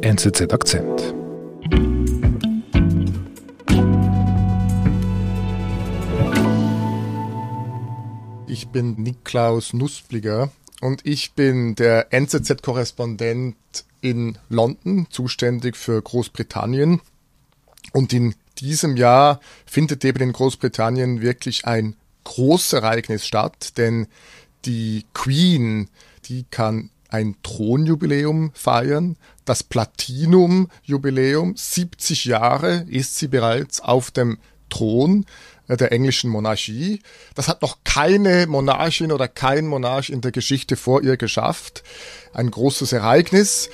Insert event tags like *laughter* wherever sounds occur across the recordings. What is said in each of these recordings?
NZZ Akzent. Ich bin Niklaus Nussbliger und ich bin der NZZ-Korrespondent in London, zuständig für Großbritannien. Und in diesem Jahr findet eben in Großbritannien wirklich ein Großereignis statt, denn die Queen, die kann ein Thronjubiläum feiern, das Platinum-Jubiläum. 70 Jahre ist sie bereits auf dem Thron äh, der englischen Monarchie. Das hat noch keine Monarchin oder kein Monarch in der Geschichte vor ihr geschafft. Ein großes Ereignis.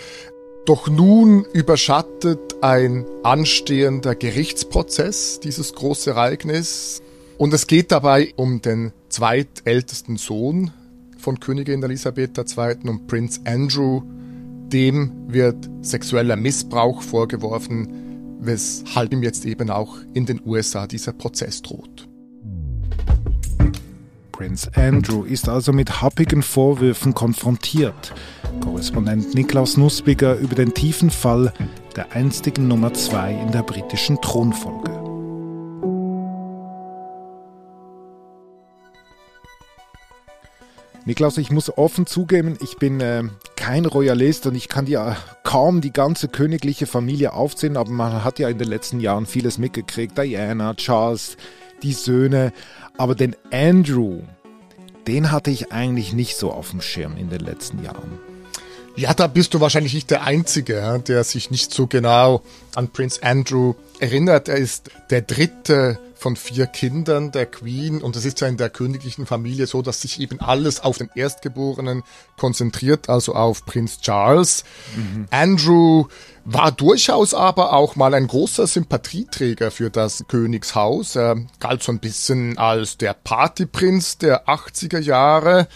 Doch nun überschattet ein anstehender Gerichtsprozess dieses große Ereignis. Und es geht dabei um den zweitältesten Sohn von Königin Elisabeth II. und Prinz Andrew. Dem wird sexueller Missbrauch vorgeworfen, weshalb ihm jetzt eben auch in den USA dieser Prozess droht. Prinz Andrew ist also mit happigen Vorwürfen konfrontiert. Korrespondent Niklaus Nussbiger über den tiefen Fall der einstigen Nummer zwei in der britischen Thronfolge. Niklaus, ich muss offen zugeben, ich bin äh, kein Royalist und ich kann dir kaum die ganze königliche Familie aufzählen, aber man hat ja in den letzten Jahren vieles mitgekriegt. Diana, Charles, die Söhne. Aber den Andrew, den hatte ich eigentlich nicht so auf dem Schirm in den letzten Jahren. Ja, da bist du wahrscheinlich nicht der Einzige, der sich nicht so genau an Prince Andrew erinnert. Er ist der dritte von vier Kindern der Queen und es ist ja in der königlichen Familie so, dass sich eben alles auf den Erstgeborenen konzentriert, also auf Prinz Charles. Mhm. Andrew war durchaus aber auch mal ein großer Sympathieträger für das Königshaus. Er galt so ein bisschen als der Partyprinz der 80er Jahre.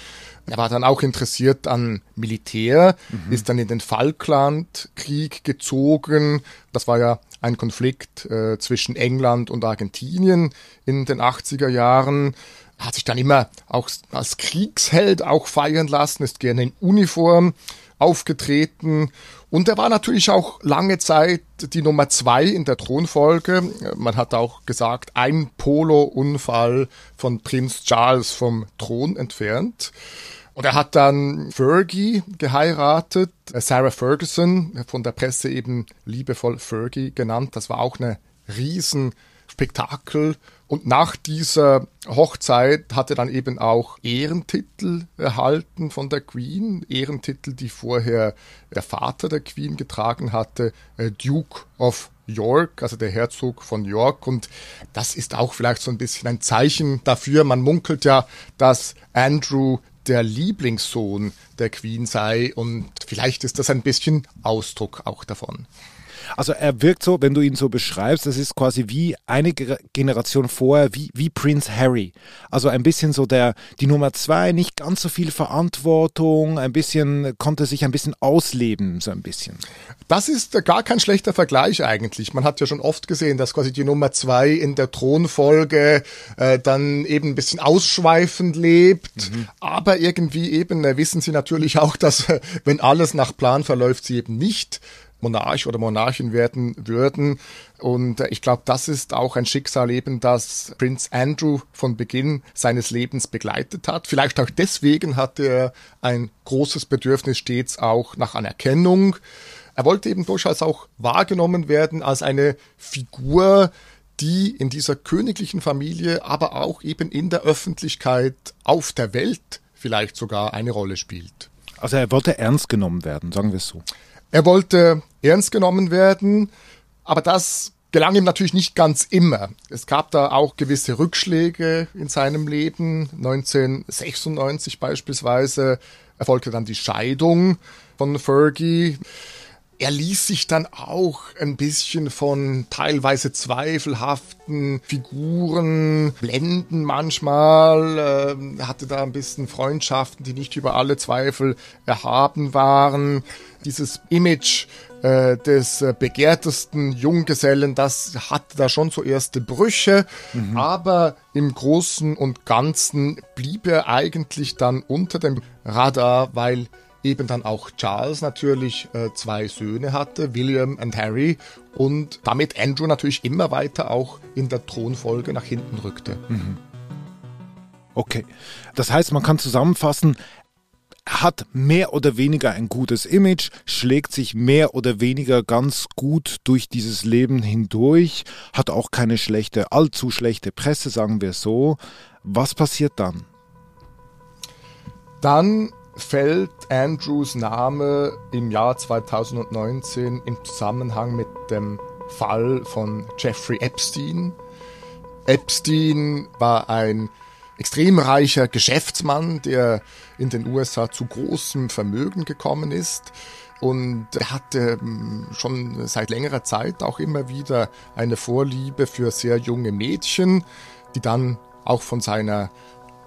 Er war dann auch interessiert an Militär, mhm. ist dann in den Falklandkrieg gezogen. Das war ja ein Konflikt äh, zwischen England und Argentinien in den 80er Jahren. Hat sich dann immer auch als Kriegsheld auch feiern lassen, ist gerne in Uniform aufgetreten. Und er war natürlich auch lange Zeit die Nummer zwei in der Thronfolge. Man hat auch gesagt, ein Polo-Unfall von Prinz Charles vom Thron entfernt. Und er hat dann Fergie geheiratet, äh, Sarah Ferguson, von der Presse eben liebevoll Fergie genannt. Das war auch eine Riesenspektakel. Und nach dieser Hochzeit hat er dann eben auch Ehrentitel erhalten von der Queen. Ehrentitel, die vorher der Vater der Queen getragen hatte, äh, Duke of York, also der Herzog von York. Und das ist auch vielleicht so ein bisschen ein Zeichen dafür. Man munkelt ja, dass Andrew der Lieblingssohn der Queen sei und vielleicht ist das ein bisschen Ausdruck auch davon. Also er wirkt so, wenn du ihn so beschreibst, das ist quasi wie eine Generation vorher, wie, wie Prince Harry. Also ein bisschen so der, die Nummer zwei, nicht ganz so viel Verantwortung, ein bisschen, konnte sich ein bisschen ausleben, so ein bisschen. Das ist gar kein schlechter Vergleich eigentlich. Man hat ja schon oft gesehen, dass quasi die Nummer zwei in der Thronfolge äh, dann eben ein bisschen ausschweifend lebt. Mhm. Aber irgendwie eben äh, wissen sie natürlich auch, dass äh, wenn alles nach Plan verläuft, sie eben nicht Monarch oder Monarchin werden würden. Und äh, ich glaube, das ist auch ein Schicksal eben, das Prinz Andrew von Beginn seines Lebens begleitet hat. Vielleicht auch deswegen hatte er ein großes Bedürfnis stets auch nach Anerkennung. Er wollte eben durchaus auch wahrgenommen werden als eine Figur, die in dieser königlichen Familie, aber auch eben in der Öffentlichkeit auf der Welt vielleicht sogar eine Rolle spielt. Also er wollte ernst genommen werden, sagen wir es so. Er wollte ernst genommen werden, aber das gelang ihm natürlich nicht ganz immer. Es gab da auch gewisse Rückschläge in seinem Leben. 1996 beispielsweise erfolgte dann die Scheidung von Fergie. Er ließ sich dann auch ein bisschen von teilweise zweifelhaften Figuren blenden manchmal, äh, hatte da ein bisschen Freundschaften, die nicht über alle Zweifel erhaben waren. Dieses Image äh, des äh, begehrtesten Junggesellen, das hatte da schon so erste Brüche, mhm. aber im Großen und Ganzen blieb er eigentlich dann unter dem Radar, weil eben dann auch Charles natürlich äh, zwei Söhne hatte, William und Harry, und damit Andrew natürlich immer weiter auch in der Thronfolge nach hinten rückte. Mhm. Okay, das heißt, man kann zusammenfassen, hat mehr oder weniger ein gutes Image, schlägt sich mehr oder weniger ganz gut durch dieses Leben hindurch, hat auch keine schlechte, allzu schlechte Presse, sagen wir so. Was passiert dann? Dann fällt Andrews Name im Jahr 2019 im Zusammenhang mit dem Fall von Jeffrey Epstein. Epstein war ein extrem reicher Geschäftsmann, der in den USA zu großem Vermögen gekommen ist. Und er hatte ähm, schon seit längerer Zeit auch immer wieder eine Vorliebe für sehr junge Mädchen, die dann auch von seiner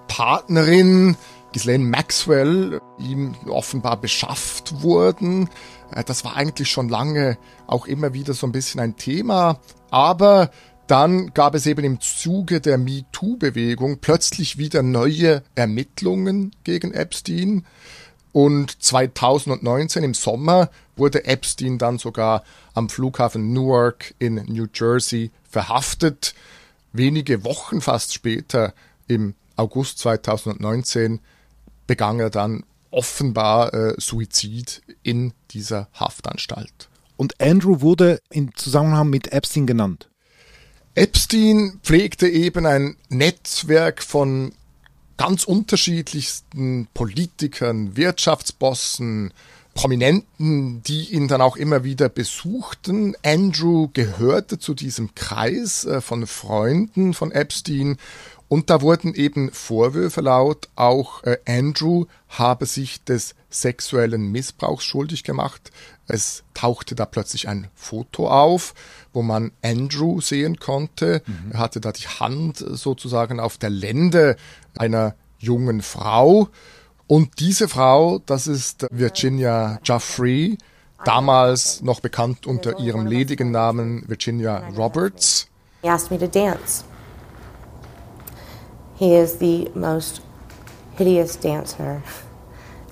Partnerin Ghislaine Maxwell ihm offenbar beschafft wurden. Äh, das war eigentlich schon lange auch immer wieder so ein bisschen ein Thema. Aber dann gab es eben im Zuge der MeToo-Bewegung plötzlich wieder neue Ermittlungen gegen Epstein. Und 2019 im Sommer wurde Epstein dann sogar am Flughafen Newark in New Jersey verhaftet. Wenige Wochen fast später, im August 2019, begann er dann offenbar äh, Suizid in dieser Haftanstalt. Und Andrew wurde im Zusammenhang mit Epstein genannt. Epstein pflegte eben ein Netzwerk von ganz unterschiedlichsten Politikern, Wirtschaftsbossen, Prominenten, die ihn dann auch immer wieder besuchten. Andrew gehörte zu diesem Kreis äh, von Freunden von Epstein und da wurden eben Vorwürfe laut, auch äh, Andrew habe sich des sexuellen Missbrauchs schuldig gemacht. Es tauchte da plötzlich ein Foto auf, wo man Andrew sehen konnte. Mhm. Er hatte da die Hand sozusagen auf der Lende einer jungen Frau. Und diese Frau, das ist Virginia Jaffrey, damals noch bekannt unter ihrem ledigen Namen Virginia Roberts. He asked me to dance. He is the most hideous dancer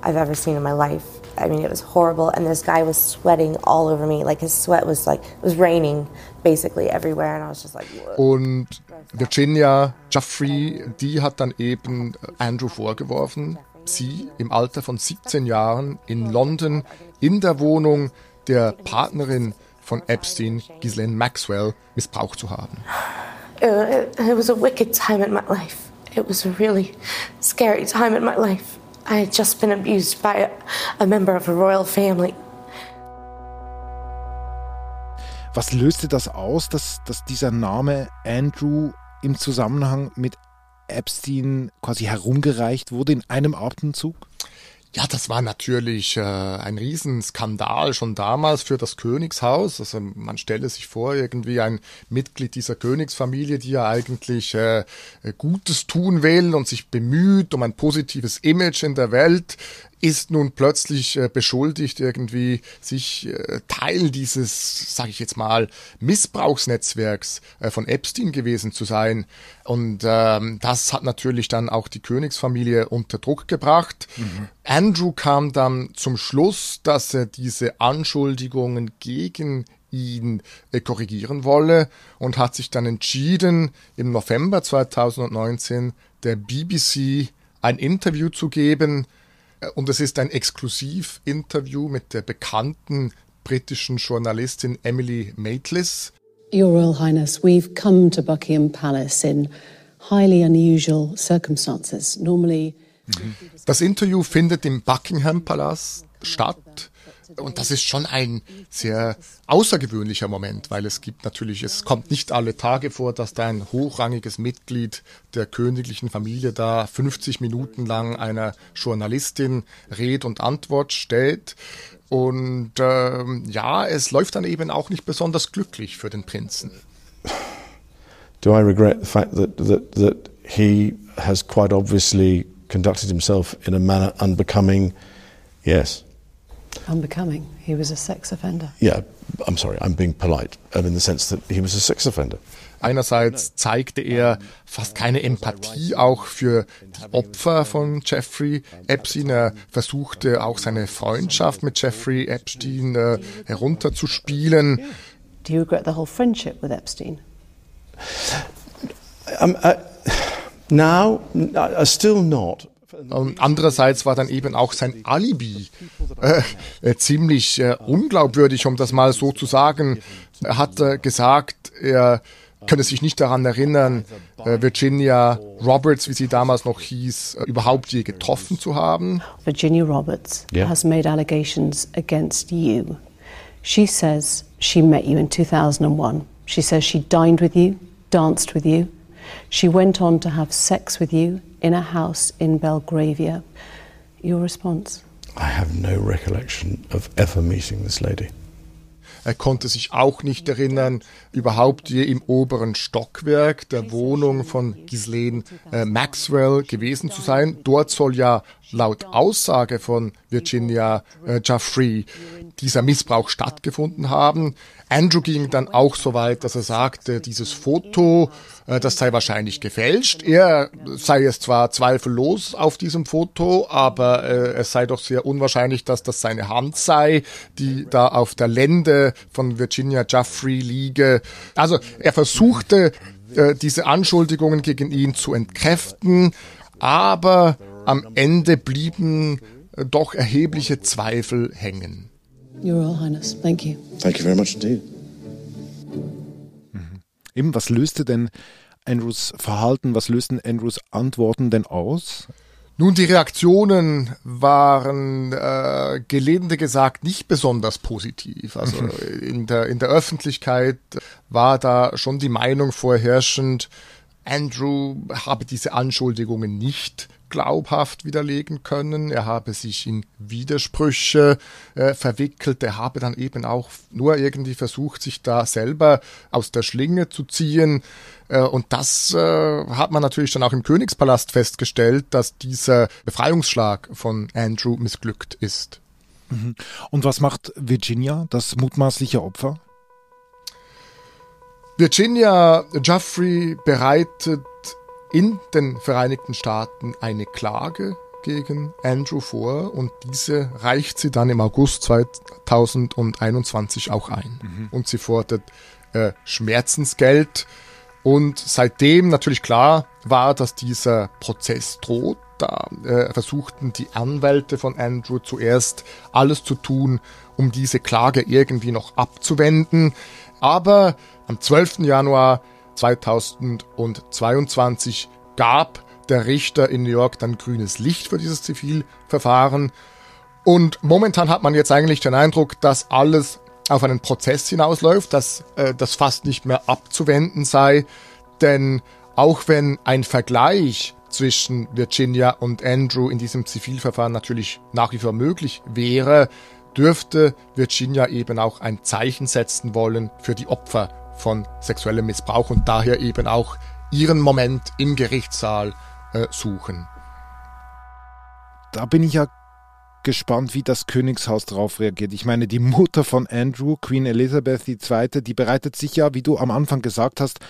I've ever seen in my life. I mean, it was horrible, and this guy was sweating all over me. Like his sweat was like it was raining basically everywhere, and I was just like. Und Virginia Jeffrey, die hat dann eben Andrew vorgeworfen, sie im Alter von 17 Jahren in London in der Wohnung der Partnerin von Epstein, Ghislaine Maxwell, missbraucht zu haben. *sighs* It was a wicked time in my life. It was a really scary time in my life. I had just been abused by a, a member of a royal family. Was löste das aus, dass, dass dieser Name Andrew im Zusammenhang mit Epstein quasi herumgereicht wurde in einem Atemzug? Ja, das war natürlich äh, ein Riesenskandal schon damals für das Königshaus. Also man stelle sich vor, irgendwie ein Mitglied dieser Königsfamilie, die ja eigentlich äh, Gutes tun will und sich bemüht um ein positives Image in der Welt, ist nun plötzlich äh, beschuldigt, irgendwie sich äh, Teil dieses, sage ich jetzt mal, Missbrauchsnetzwerks äh, von Epstein gewesen zu sein. Und ähm, das hat natürlich dann auch die Königsfamilie unter Druck gebracht. Mhm. Andrew kam dann zum Schluss, dass er diese Anschuldigungen gegen ihn äh, korrigieren wolle und hat sich dann entschieden, im November 2019 der BBC ein Interview zu geben, und es ist ein Exklusivinterview mit der bekannten britischen Journalistin Emily Maitlis. Your Royal Highness, we've come to Buckingham Palace in highly unusual circumstances. Normally das Interview findet im Buckingham Palace statt und das ist schon ein sehr außergewöhnlicher Moment, weil es gibt natürlich, es kommt nicht alle Tage vor, dass da ein hochrangiges Mitglied der königlichen Familie da 50 Minuten lang einer Journalistin Red und Antwort stellt. Und ähm, ja, es läuft dann eben auch nicht besonders glücklich für den Prinzen. Do I regret the fact that, that, that he has quite obviously conducted himself in a manner unbecoming? Yes. Unbecoming. He was a sex offender. Yeah, I'm sorry, I'm being polite in the sense that he was a sex offender. Einerseits zeigte er fast keine Empathie auch für die Opfer von Jeffrey Epstein. Er versuchte auch seine Freundschaft mit Jeffrey Epstein äh, herunterzuspielen. Do you regret the whole friendship with Epstein? Um, uh, *sighs* now, uh, still not. Und andererseits war dann eben auch sein Alibi äh, äh, ziemlich äh, unglaubwürdig, um das mal so zu sagen. Er hat äh, gesagt, er könne sich nicht daran erinnern, äh, Virginia Roberts, wie sie damals noch hieß, äh, überhaupt je getroffen zu haben. Virginia Roberts Yeah. has made allegations against you. She says she met you in 2001. She says she dined with you, danced with you. She went on to have sex with you in a house in Belgravia. Your response? I have no recollection of ever meeting this lady. Er konnte sich auch nicht erinnern, überhaupt je im oberen Stockwerk der Wohnung von Ghislaine äh, Maxwell gewesen zu sein. Dort soll ja laut Aussage von Virginia äh, Jaffrey dieser Missbrauch stattgefunden haben. Andrew ging dann auch so weit, dass er sagte, dieses Foto, äh, das sei wahrscheinlich gefälscht. Er sei es zwar zweifellos auf diesem Foto, aber äh, es sei doch sehr unwahrscheinlich, dass das seine Hand sei, die da auf der Lende von Virginia Jaffrey liege. Also er versuchte, äh, diese Anschuldigungen gegen ihn zu entkräften, aber am Ende blieben äh, doch erhebliche Zweifel hängen. Your Royal Highness, thank you. Thank you very much indeed. Eben, was löste denn Andrews Verhalten, was lösten Andrews Antworten denn aus? Nun, die Reaktionen waren äh, gelinde gesagt nicht besonders positiv. Also in der, in der Öffentlichkeit war da schon die Meinung vorherrschend, Andrew habe diese Anschuldigungen nicht glaubhaft widerlegen können. Er habe sich in Widersprüche äh, verwickelt. Er habe dann eben auch nur irgendwie versucht, sich da selber aus der Schlinge zu ziehen. Äh, und das äh, hat man natürlich dann auch im Königspalast festgestellt, dass dieser Befreiungsschlag von Andrew missglückt ist. Und was macht Virginia, das mutmaßliche Opfer? Virginia Jeffrey bereitet in den Vereinigten Staaten eine Klage gegen Andrew vor und diese reicht sie dann im August 2021 auch ein. Und sie fordert äh, Schmerzensgeld und seitdem natürlich klar war, dass dieser Prozess droht. Da äh, versuchten die Anwälte von Andrew zuerst alles zu tun, um diese Klage irgendwie noch abzuwenden. Aber am 12. Januar 2022 gab der Richter in New York dann grünes Licht für dieses Zivilverfahren. Und momentan hat man jetzt eigentlich den Eindruck, dass alles auf einen Prozess hinausläuft, dass äh, das fast nicht mehr abzuwenden sei. Denn auch wenn ein Vergleich zwischen Virginia und Andrew in diesem Zivilverfahren natürlich nach wie vor möglich wäre, dürfte Virginia eben auch ein Zeichen setzen wollen für die Opfer von sexuellem Missbrauch und daher eben auch ihren Moment im Gerichtssaal äh, suchen. Da bin ich ja gespannt, wie das Königshaus darauf reagiert. Ich meine, die Mutter von Andrew, Queen Elizabeth II., die bereitet sich ja, wie du am Anfang gesagt hast,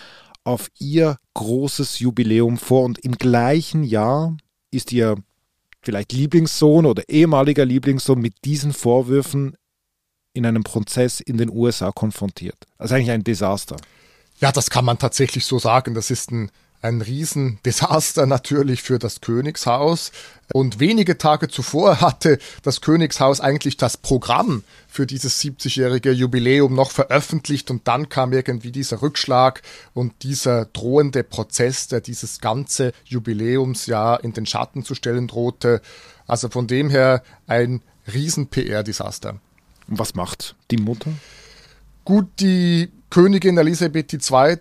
auf ihr großes Jubiläum vor und im gleichen Jahr ist ihr vielleicht Lieblingssohn oder ehemaliger Lieblingssohn mit diesen Vorwürfen in einem Prozess in den USA konfrontiert. Also eigentlich ein Desaster. Ja, das kann man tatsächlich so sagen. Das ist ein, ein Riesendesaster *laughs* natürlich für das Königshaus. Und wenige Tage zuvor hatte das Königshaus eigentlich das Programm für dieses 70-jährige Jubiläum noch veröffentlicht und dann kam irgendwie dieser Rückschlag und dieser drohende Prozess, der dieses ganze Jubiläumsjahr in den Schatten zu stellen drohte. Also von dem her ein Riesen-PR-Desaster. Und was macht die Mutter? Gut, die Königin Elisabeth II.,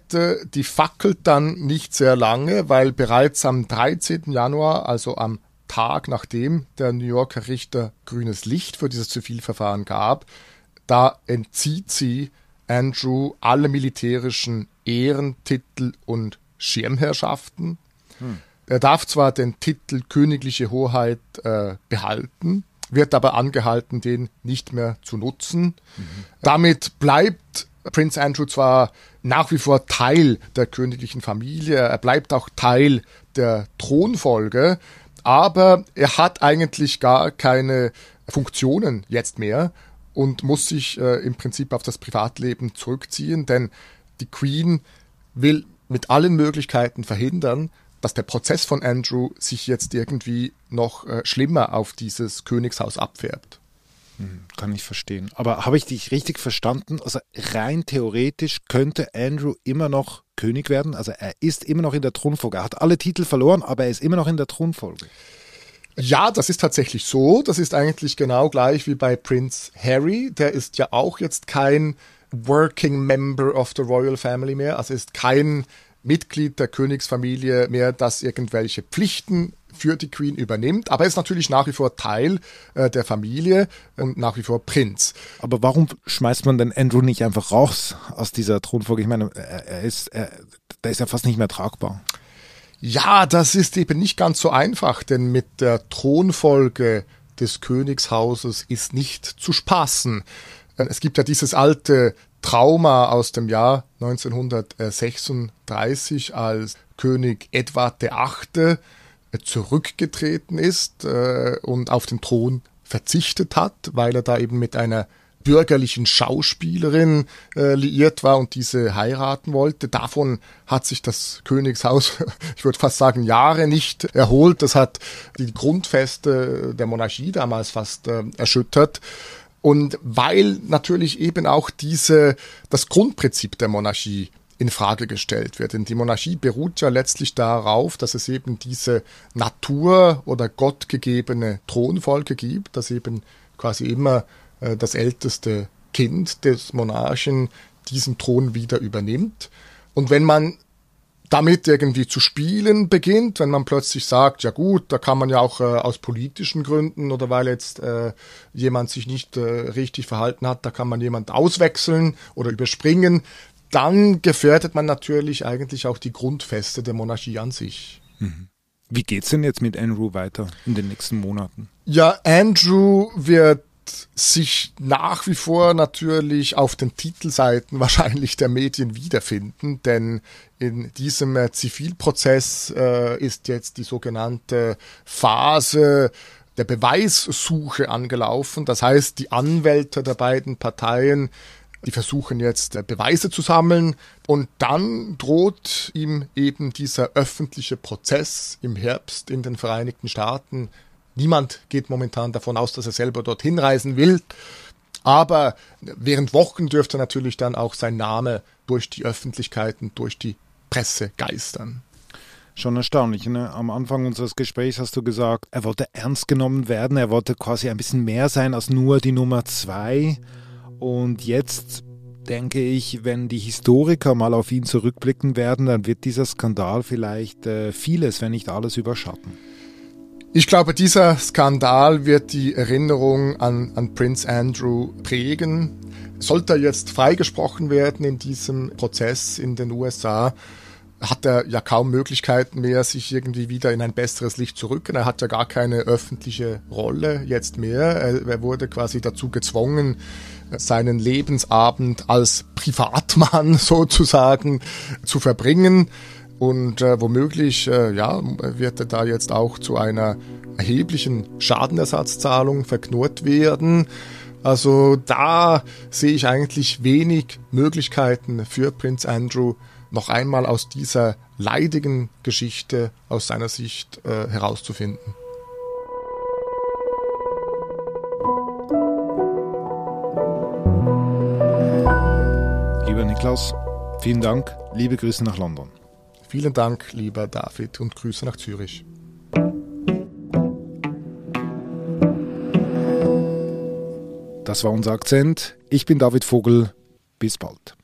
die fackelt dann nicht sehr lange, weil bereits am 13. Januar, also am Tag nachdem der New Yorker Richter grünes Licht für dieses Zivilverfahren gab, da entzieht sie Andrew alle militärischen Ehrentitel und Schirmherrschaften. Er darf zwar den Titel königliche Hoheit äh, behalten, wird aber angehalten, den nicht mehr zu nutzen. Mhm. Damit bleibt Prince Andrew zwar nach wie vor Teil der königlichen Familie, er bleibt auch Teil der Thronfolge, aber er hat eigentlich gar keine Funktionen jetzt mehr und muss sich äh, im Prinzip auf das Privatleben zurückziehen, denn die Queen will mit allen Möglichkeiten verhindern, dass der Prozess von Andrew sich jetzt irgendwie noch äh, schlimmer auf dieses Königshaus abfärbt. Hm, kann ich verstehen. Aber habe ich dich richtig verstanden? Also rein theoretisch könnte Andrew immer noch König werden. Also er ist immer noch in der Thronfolge. Er hat alle Titel verloren, aber er ist immer noch in der Thronfolge. Ja, das ist tatsächlich so. Das ist eigentlich genau gleich wie bei Prince Harry. Der ist ja auch jetzt kein Working Member of the Royal Family mehr. Also ist kein Mitglied der Königsfamilie mehr, das irgendwelche Pflichten für die Queen übernimmt, aber er ist natürlich nach wie vor Teil äh, der Familie und nach wie vor Prinz. Aber warum schmeißt man denn Andrew nicht einfach raus aus dieser Thronfolge? Ich meine, er, er ist, er, der ist ja fast nicht mehr tragbar. Ja, das ist eben nicht ganz so einfach, denn mit der Thronfolge des Königshauses ist nicht zu spaßen. Es gibt ja dieses alte Trauma aus dem Jahr 1936, als König Edward VIII. zurückgetreten ist äh, und auf den Thron verzichtet hat, weil er da eben mit einer bürgerlichen Schauspielerin äh, liiert war und diese heiraten wollte. Davon hat sich das Königshaus, *laughs* ich würde fast sagen, Jahre nicht erholt. Das hat die Grundfeste der Monarchie damals fast äh, erschüttert. Und weil natürlich eben auch diese, das Grundprinzip der Monarchie in Frage gestellt wird. Denn die Monarchie beruht ja letztlich darauf, dass es eben diese Natur- oder gottgegebene Thronfolge gibt, dass eben quasi immer äh, das älteste Kind des Monarchen diesen Thron wieder übernimmt. Und wenn man damit irgendwie zu spielen beginnt, wenn man plötzlich sagt, ja gut, da kann man ja auch äh, aus politischen Gründen oder weil jetzt äh, jemand sich nicht äh, richtig verhalten hat, da kann man jemand auswechseln oder überspringen, dann gefährdet man natürlich eigentlich auch die Grundfeste der Monarchie an sich. Mhm. Wie geht's denn jetzt mit Andrew weiter in den nächsten Monaten? Ja, Andrew wird sich nach wie vor natürlich auf den Titelseiten *laughs* wahrscheinlich der Medien wiederfinden, denn in diesem äh, Zivilprozess äh, ist jetzt die sogenannte Phase der Beweissuche angelaufen. Das heißt, die Anwälte der beiden Parteien, die versuchen jetzt äh, Beweise zu sammeln und dann droht ihm eben dieser öffentliche Prozess im Herbst in den Vereinigten Staaten Niemand geht momentan davon aus, dass er selber dorthin reisen will. Aber während Wochen dürfte natürlich dann auch sein Name durch die Öffentlichkeit und durch die Presse geistern. Schon erstaunlich. Ne? Am Anfang unseres Gesprächs hast du gesagt, er wollte ernst genommen werden, er wollte quasi ein bisschen mehr sein als nur die Nummer zwei. Und jetzt denke ich, wenn die Historiker mal auf ihn zurückblicken werden, dann wird dieser Skandal vielleicht äh, vieles, wenn nicht alles überschatten. Ich glaube, dieser Skandal wird die Erinnerung an, an Prince Andrew prägen. Sollte er jetzt freigesprochen werden in diesem Prozess in den USA, hat er ja kaum Möglichkeiten mehr, sich irgendwie wieder in ein besseres Licht zu rücken. Er hat ja gar keine öffentliche Rolle jetzt mehr. Er, er wurde quasi dazu gezwungen, seinen Lebensabend als Privatmann *laughs* sozusagen zu verbringen. Und äh, womöglich äh, ja, wird er da jetzt auch zu einer erheblichen Schadenersatzzahlung verknurrt werden. Also da sehe ich eigentlich wenig Möglichkeiten für Prinz Andrew noch einmal aus dieser leidigen Geschichte aus seiner Sicht äh, herauszufinden. Lieber Niklas, vielen Dank. Liebe Grüße nach London. Vielen Dank, lieber David, und Grüße nach Zürich. Das war unser Akzent. Ich bin David Vogel. Bis bald.